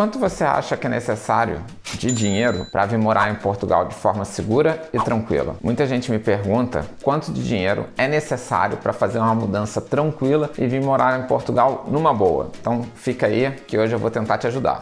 Quanto você acha que é necessário de dinheiro para vir morar em Portugal de forma segura e tranquila? Muita gente me pergunta quanto de dinheiro é necessário para fazer uma mudança tranquila e vir morar em Portugal numa boa. Então fica aí que hoje eu vou tentar te ajudar.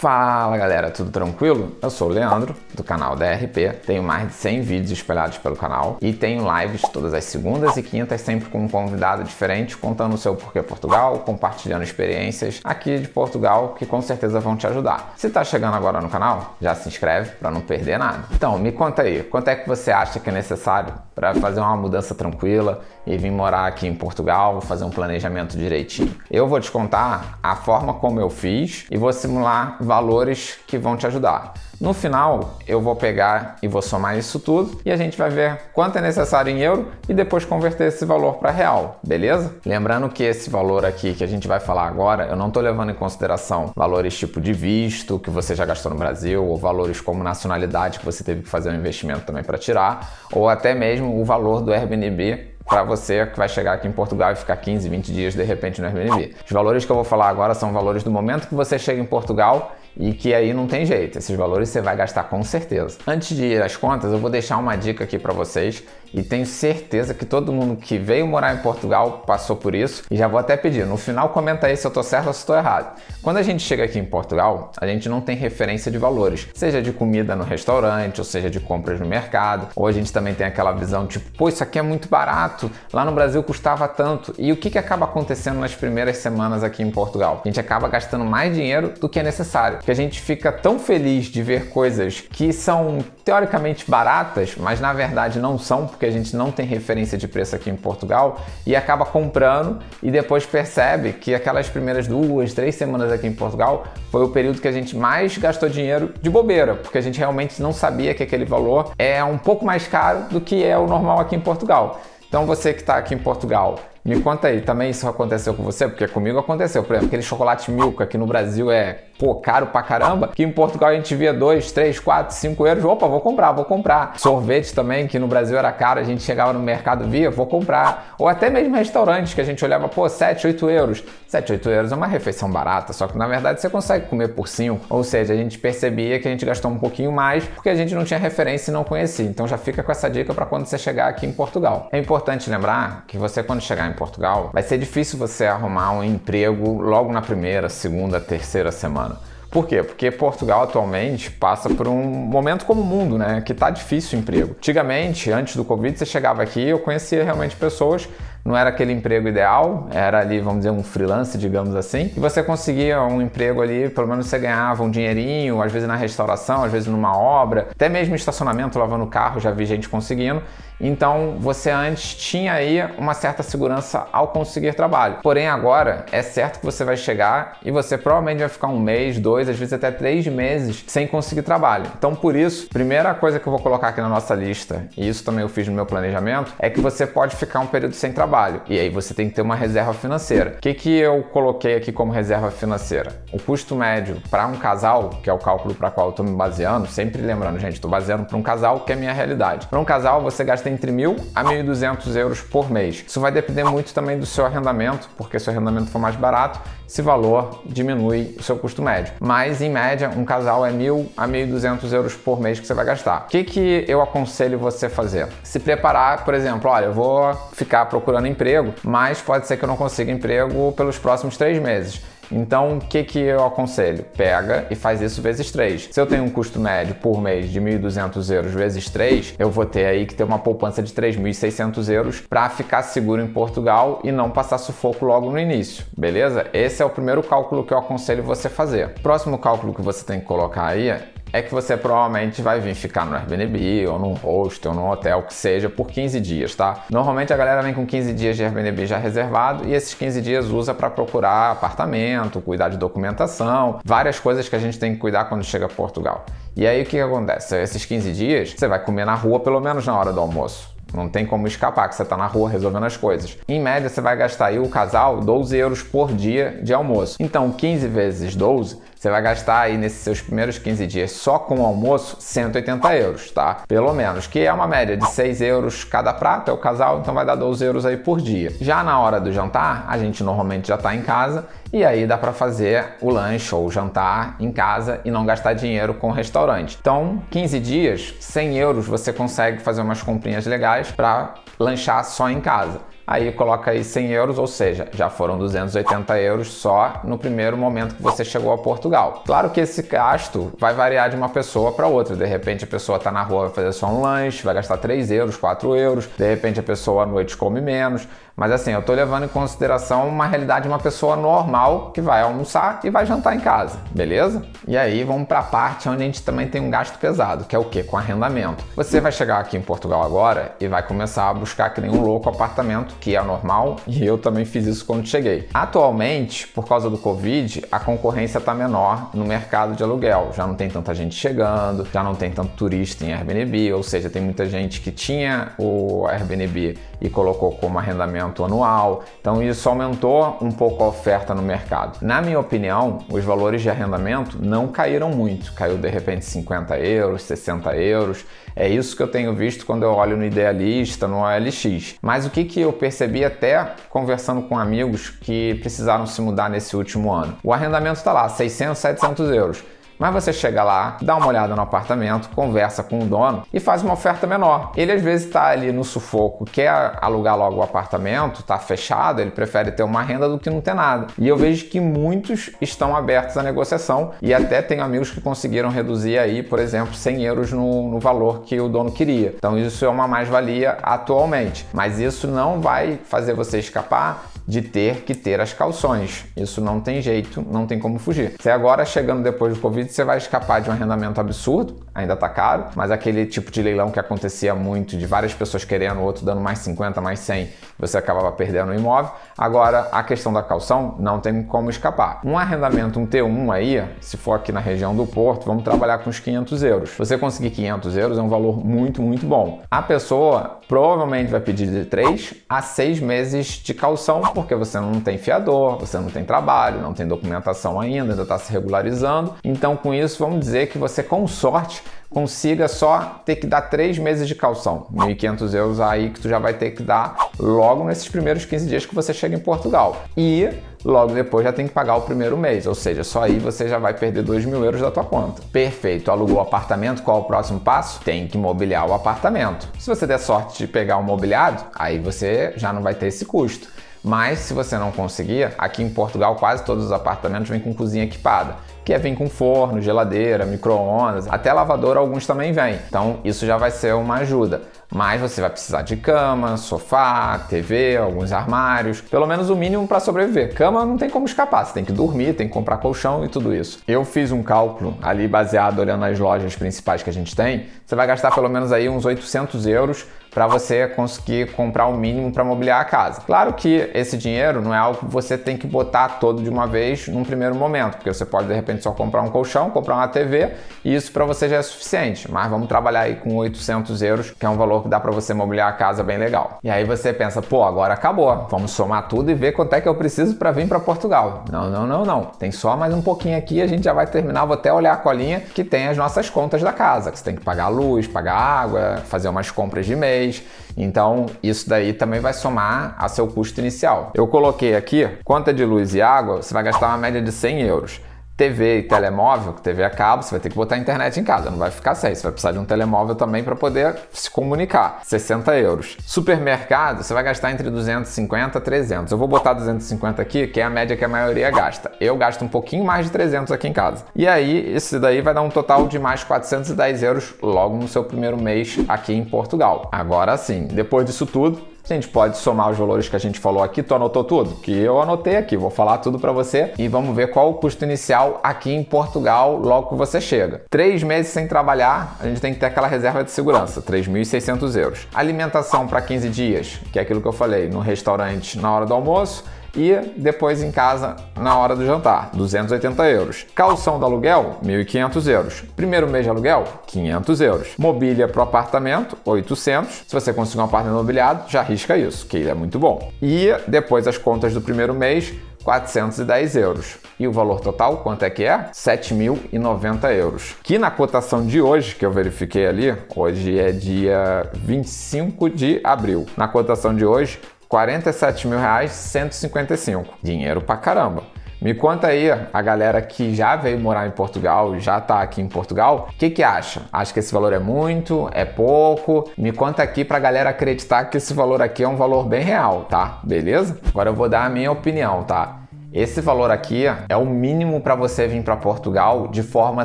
Fala galera, tudo tranquilo? Eu sou o Leandro, do canal DRP. Tenho mais de 100 vídeos espalhados pelo canal e tenho lives todas as segundas e quintas, sempre com um convidado diferente, contando o seu porquê Portugal, compartilhando experiências aqui de Portugal que com certeza vão te ajudar. Se tá chegando agora no canal, já se inscreve para não perder nada. Então, me conta aí, quanto é que você acha que é necessário para fazer uma mudança tranquila e vir morar aqui em Portugal, fazer um planejamento direitinho? Eu vou te contar a forma como eu fiz e vou simular valores que vão te ajudar. No final, eu vou pegar e vou somar isso tudo e a gente vai ver quanto é necessário em euro e depois converter esse valor para real, beleza? Lembrando que esse valor aqui que a gente vai falar agora, eu não estou levando em consideração valores tipo de visto que você já gastou no Brasil ou valores como nacionalidade que você teve que fazer um investimento também para tirar, ou até mesmo o valor do Airbnb para você que vai chegar aqui em Portugal e ficar 15, 20 dias de repente no Airbnb. Os valores que eu vou falar agora são valores do momento que você chega em Portugal e que aí não tem jeito, esses valores você vai gastar com certeza. Antes de ir às contas, eu vou deixar uma dica aqui para vocês e tenho certeza que todo mundo que veio morar em Portugal passou por isso e já vou até pedir, no final comenta aí se eu tô certo ou se estou errado. Quando a gente chega aqui em Portugal, a gente não tem referência de valores, seja de comida no restaurante, ou seja de compras no mercado, ou a gente também tem aquela visão tipo, pô, isso aqui é muito barato, lá no Brasil custava tanto. E o que, que acaba acontecendo nas primeiras semanas aqui em Portugal? A gente acaba gastando mais dinheiro do que é necessário que a gente fica tão feliz de ver coisas que são teoricamente baratas, mas na verdade não são, porque a gente não tem referência de preço aqui em Portugal e acaba comprando e depois percebe que aquelas primeiras duas, três semanas aqui em Portugal foi o período que a gente mais gastou dinheiro de bobeira, porque a gente realmente não sabia que aquele valor é um pouco mais caro do que é o normal aqui em Portugal. Então você que está aqui em Portugal me conta aí, também isso aconteceu com você? Porque comigo aconteceu. Por exemplo, aquele chocolate Milka que no Brasil é, pô, caro pra caramba, que em Portugal a gente via 2, 3, 4, 5 euros. Opa, vou comprar, vou comprar. Sorvete também, que no Brasil era caro, a gente chegava no mercado via, vou comprar. Ou até mesmo restaurantes que a gente olhava, pô, 7, 8 euros. 7, 8 euros é uma refeição barata, só que na verdade você consegue comer por 5. Ou seja, a gente percebia que a gente gastou um pouquinho mais porque a gente não tinha referência e não conhecia. Então já fica com essa dica para quando você chegar aqui em Portugal. É importante lembrar que você, quando chegar em Portugal, vai ser difícil você arrumar um emprego logo na primeira, segunda, terceira semana. Por quê? Porque Portugal atualmente passa por um momento como o mundo, né? Que tá difícil o emprego. Antigamente, antes do Covid, você chegava aqui eu conhecia realmente pessoas não era aquele emprego ideal, era ali, vamos dizer, um freelance, digamos assim, e você conseguia um emprego ali, pelo menos você ganhava um dinheirinho, às vezes na restauração, às vezes numa obra, até mesmo estacionamento, lavando carro, já vi gente conseguindo. Então você antes tinha aí uma certa segurança ao conseguir trabalho. Porém, agora é certo que você vai chegar e você provavelmente vai ficar um mês, dois, às vezes até três meses sem conseguir trabalho. Então, por isso, primeira coisa que eu vou colocar aqui na nossa lista, e isso também eu fiz no meu planejamento, é que você pode ficar um período sem trabalho. E aí você tem que ter uma reserva financeira. O que, que eu coloquei aqui como reserva financeira? O custo médio para um casal, que é o cálculo para qual eu estou me baseando, sempre lembrando, gente, estou baseando para um casal que é a minha realidade. Para um casal, você gasta entre mil a 1.200 euros por mês. Isso vai depender muito também do seu arrendamento, porque se o arrendamento for mais barato, esse valor diminui o seu custo médio. Mas, em média, um casal é mil a 1.200 euros por mês que você vai gastar. O que, que eu aconselho você fazer? Se preparar, por exemplo, olha, eu vou ficar procurando emprego, mas pode ser que eu não consiga emprego pelos próximos três meses. Então, o que, que eu aconselho? Pega e faz isso vezes 3. Se eu tenho um custo médio por mês de 1.200 euros vezes 3, eu vou ter aí que ter uma poupança de 3.600 euros para ficar seguro em Portugal e não passar sufoco logo no início, beleza? Esse é o primeiro cálculo que eu aconselho você fazer. Próximo cálculo que você tem que colocar aí é que você provavelmente vai vir ficar no Airbnb ou num hostel, num hotel, que seja, por 15 dias, tá? Normalmente a galera vem com 15 dias de Airbnb já reservado e esses 15 dias usa para procurar apartamento, cuidar de documentação, várias coisas que a gente tem que cuidar quando chega a Portugal. E aí o que, que acontece? Esses 15 dias você vai comer na rua pelo menos na hora do almoço. Não tem como escapar, que você está na rua resolvendo as coisas. Em média, você vai gastar aí o casal 12 euros por dia de almoço. Então, 15 vezes 12 você vai gastar aí nesses seus primeiros 15 dias só com o almoço 180 euros, tá? Pelo menos, que é uma média de 6 euros cada prato, é o casal, então vai dar 12 euros aí por dia. Já na hora do jantar, a gente normalmente já está em casa e aí dá para fazer o lanche ou o jantar em casa e não gastar dinheiro com o restaurante. Então, 15 dias, 100 euros, você consegue fazer umas comprinhas legais para lanchar só em casa aí coloca aí 100 euros, ou seja, já foram 280 euros só no primeiro momento que você chegou a Portugal. Claro que esse gasto vai variar de uma pessoa para outra. De repente a pessoa está na rua vai fazer só um lanche, vai gastar 3 euros, 4 euros. De repente a pessoa à noite come menos. Mas assim, eu estou levando em consideração uma realidade de uma pessoa normal que vai almoçar e vai jantar em casa, beleza? E aí vamos para a parte onde a gente também tem um gasto pesado, que é o que? Com arrendamento. Você vai chegar aqui em Portugal agora e vai começar a buscar que nem um louco apartamento, que é normal, e eu também fiz isso quando cheguei. Atualmente, por causa do Covid, a concorrência está menor no mercado de aluguel. Já não tem tanta gente chegando, já não tem tanto turista em Airbnb, ou seja, tem muita gente que tinha o Airbnb e colocou como arrendamento anual. Então isso aumentou um pouco a oferta no mercado. Na minha opinião, os valores de arrendamento não caíram muito. Caiu de repente 50 euros, 60 euros. É isso que eu tenho visto quando eu olho no Idealista, no OLX. Mas o que, que eu percebi até conversando com amigos que precisaram se mudar nesse último ano? O arrendamento está lá, 600, 700 euros. Mas você chega lá, dá uma olhada no apartamento, conversa com o dono e faz uma oferta menor. Ele às vezes está ali no sufoco, quer alugar logo o apartamento, está fechado, ele prefere ter uma renda do que não ter nada. E eu vejo que muitos estão abertos à negociação e até tenho amigos que conseguiram reduzir aí, por exemplo, 100 euros no, no valor que o dono queria. Então isso é uma mais-valia atualmente, mas isso não vai fazer você escapar de ter que ter as calções. Isso não tem jeito, não tem como fugir. Se agora chegando depois do Covid você vai escapar de um arrendamento absurdo, ainda tá caro, mas aquele tipo de leilão que acontecia muito de várias pessoas querendo, o outro dando mais 50, mais 100, você acabava perdendo o imóvel. Agora a questão da calção não tem como escapar. Um arrendamento, um T1 aí, se for aqui na região do Porto, vamos trabalhar com os 500 euros. Você conseguir 500 euros é um valor muito, muito bom. A pessoa provavelmente vai pedir de 3 a 6 meses de calção porque você não tem fiador, você não tem trabalho, não tem documentação ainda, ainda está se regularizando. Então, com isso, vamos dizer que você, com sorte, consiga só ter que dar três meses de calção. 1.500 euros aí que tu já vai ter que dar logo nesses primeiros 15 dias que você chega em Portugal. E logo depois já tem que pagar o primeiro mês, ou seja, só aí você já vai perder 2 mil euros da tua conta. Perfeito, alugou o apartamento, qual é o próximo passo? Tem que mobiliar o apartamento. Se você der sorte de pegar um mobiliado, aí você já não vai ter esse custo. Mas se você não conseguir, aqui em Portugal quase todos os apartamentos vêm com cozinha equipada, que é vem com forno, geladeira, micro-ondas, até lavadora alguns também vêm. Então isso já vai ser uma ajuda. Mas você vai precisar de cama, sofá, TV, alguns armários, pelo menos o mínimo para sobreviver. Cama não tem como escapar, você tem que dormir, tem que comprar colchão e tudo isso. Eu fiz um cálculo ali baseado olhando as lojas principais que a gente tem. Você vai gastar pelo menos aí uns 800 euros para você conseguir comprar o mínimo para mobiliar a casa. Claro que esse dinheiro não é algo que você tem que botar todo de uma vez num primeiro momento, porque você pode de repente só comprar um colchão, comprar uma TV e isso para você já é suficiente. Mas vamos trabalhar aí com 800 euros, que é um valor que dá para você mobiliar a casa bem legal. E aí você pensa, pô, agora acabou, vamos somar tudo e ver quanto é que eu preciso para vir para Portugal. Não, não, não, não. Tem só mais um pouquinho aqui, a gente já vai terminar. Vou até olhar a colinha que tem as nossas contas da casa, que você tem que pagar luz, pagar água, fazer umas compras de mês. Então, isso daí também vai somar a seu custo inicial. Eu coloquei aqui, conta de luz e água, você vai gastar uma média de 100 euros. TV e telemóvel, TV a cabo, você vai ter que botar a internet em casa, não vai ficar sem. Você vai precisar de um telemóvel também para poder se comunicar. 60 euros. Supermercado, você vai gastar entre 250 e 300. Eu vou botar 250 aqui, que é a média que a maioria gasta. Eu gasto um pouquinho mais de 300 aqui em casa. E aí, esse daí vai dar um total de mais 410 euros logo no seu primeiro mês aqui em Portugal. Agora sim, depois disso tudo, a gente pode somar os valores que a gente falou aqui. Tu anotou tudo? Que eu anotei aqui. Vou falar tudo para você e vamos ver qual o custo inicial aqui em Portugal logo que você chega. Três meses sem trabalhar, a gente tem que ter aquela reserva de segurança, 3.600 euros. Alimentação para 15 dias, que é aquilo que eu falei, no restaurante na hora do almoço e depois em casa na hora do jantar, 280 euros. Calção do aluguel, 1.500 euros. Primeiro mês de aluguel, 500 euros. Mobília para o apartamento, 800. Se você conseguir um apartamento mobiliado, já risca isso, que ele é muito bom. E depois as contas do primeiro mês, 410 euros. E o valor total, quanto é que é? 7.090 euros. Que na cotação de hoje, que eu verifiquei ali, hoje é dia 25 de abril. Na cotação de hoje, 47 mil reais 155. Dinheiro pra caramba. Me conta aí, a galera que já veio morar em Portugal já tá aqui em Portugal, o que que acha? Acha que esse valor é muito? É pouco? Me conta aqui pra galera acreditar que esse valor aqui é um valor bem real, tá? Beleza? Agora eu vou dar a minha opinião, tá? Esse valor aqui é o mínimo para você vir para Portugal de forma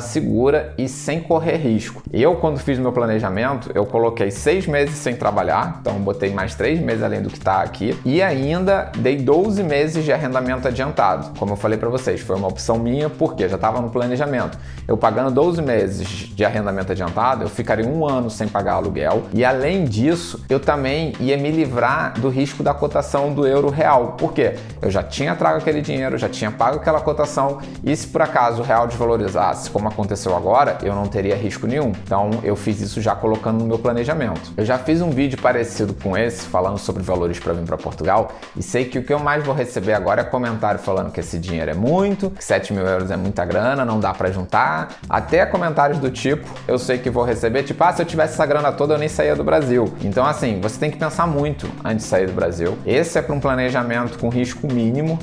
segura e sem correr risco. Eu, quando fiz meu planejamento, eu coloquei seis meses sem trabalhar, então botei mais três meses além do que está aqui, e ainda dei 12 meses de arrendamento adiantado. Como eu falei para vocês, foi uma opção minha porque já estava no planejamento. Eu pagando 12 meses de arrendamento adiantado, eu ficaria um ano sem pagar aluguel, e além disso, eu também ia me livrar do risco da cotação do euro real. Por quê? Eu já tinha trago aquele dinheiro dinheiro, já tinha pago aquela cotação e se por acaso o real desvalorizasse, como aconteceu agora, eu não teria risco nenhum. Então eu fiz isso já colocando no meu planejamento. Eu já fiz um vídeo parecido com esse, falando sobre valores para vir para Portugal e sei que o que eu mais vou receber agora é comentário falando que esse dinheiro é muito, que 7 mil euros é muita grana, não dá para juntar. Até comentários do tipo, eu sei que vou receber, tipo, ah, se eu tivesse essa grana toda eu nem saía do Brasil. Então assim, você tem que pensar muito antes de sair do Brasil. Esse é para um planejamento com risco mínimo.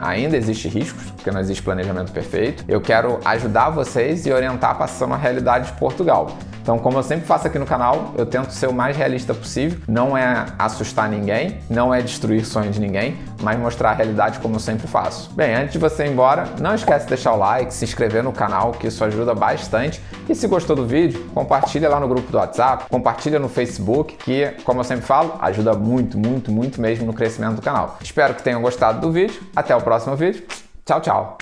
Ainda existe riscos, porque não existe planejamento perfeito. Eu quero ajudar vocês e orientar passando a realidade de Portugal. Então, como eu sempre faço aqui no canal, eu tento ser o mais realista possível. Não é assustar ninguém, não é destruir sonhos de ninguém, mas mostrar a realidade como eu sempre faço. Bem, antes de você ir embora, não esquece de deixar o like, se inscrever no canal, que isso ajuda bastante. E se gostou do vídeo, compartilha lá no grupo do WhatsApp, compartilha no Facebook, que, como eu sempre falo, ajuda muito, muito, muito mesmo no crescimento do canal. Espero que tenham gostado do vídeo. Até o próximo vídeo. Tchau, tchau.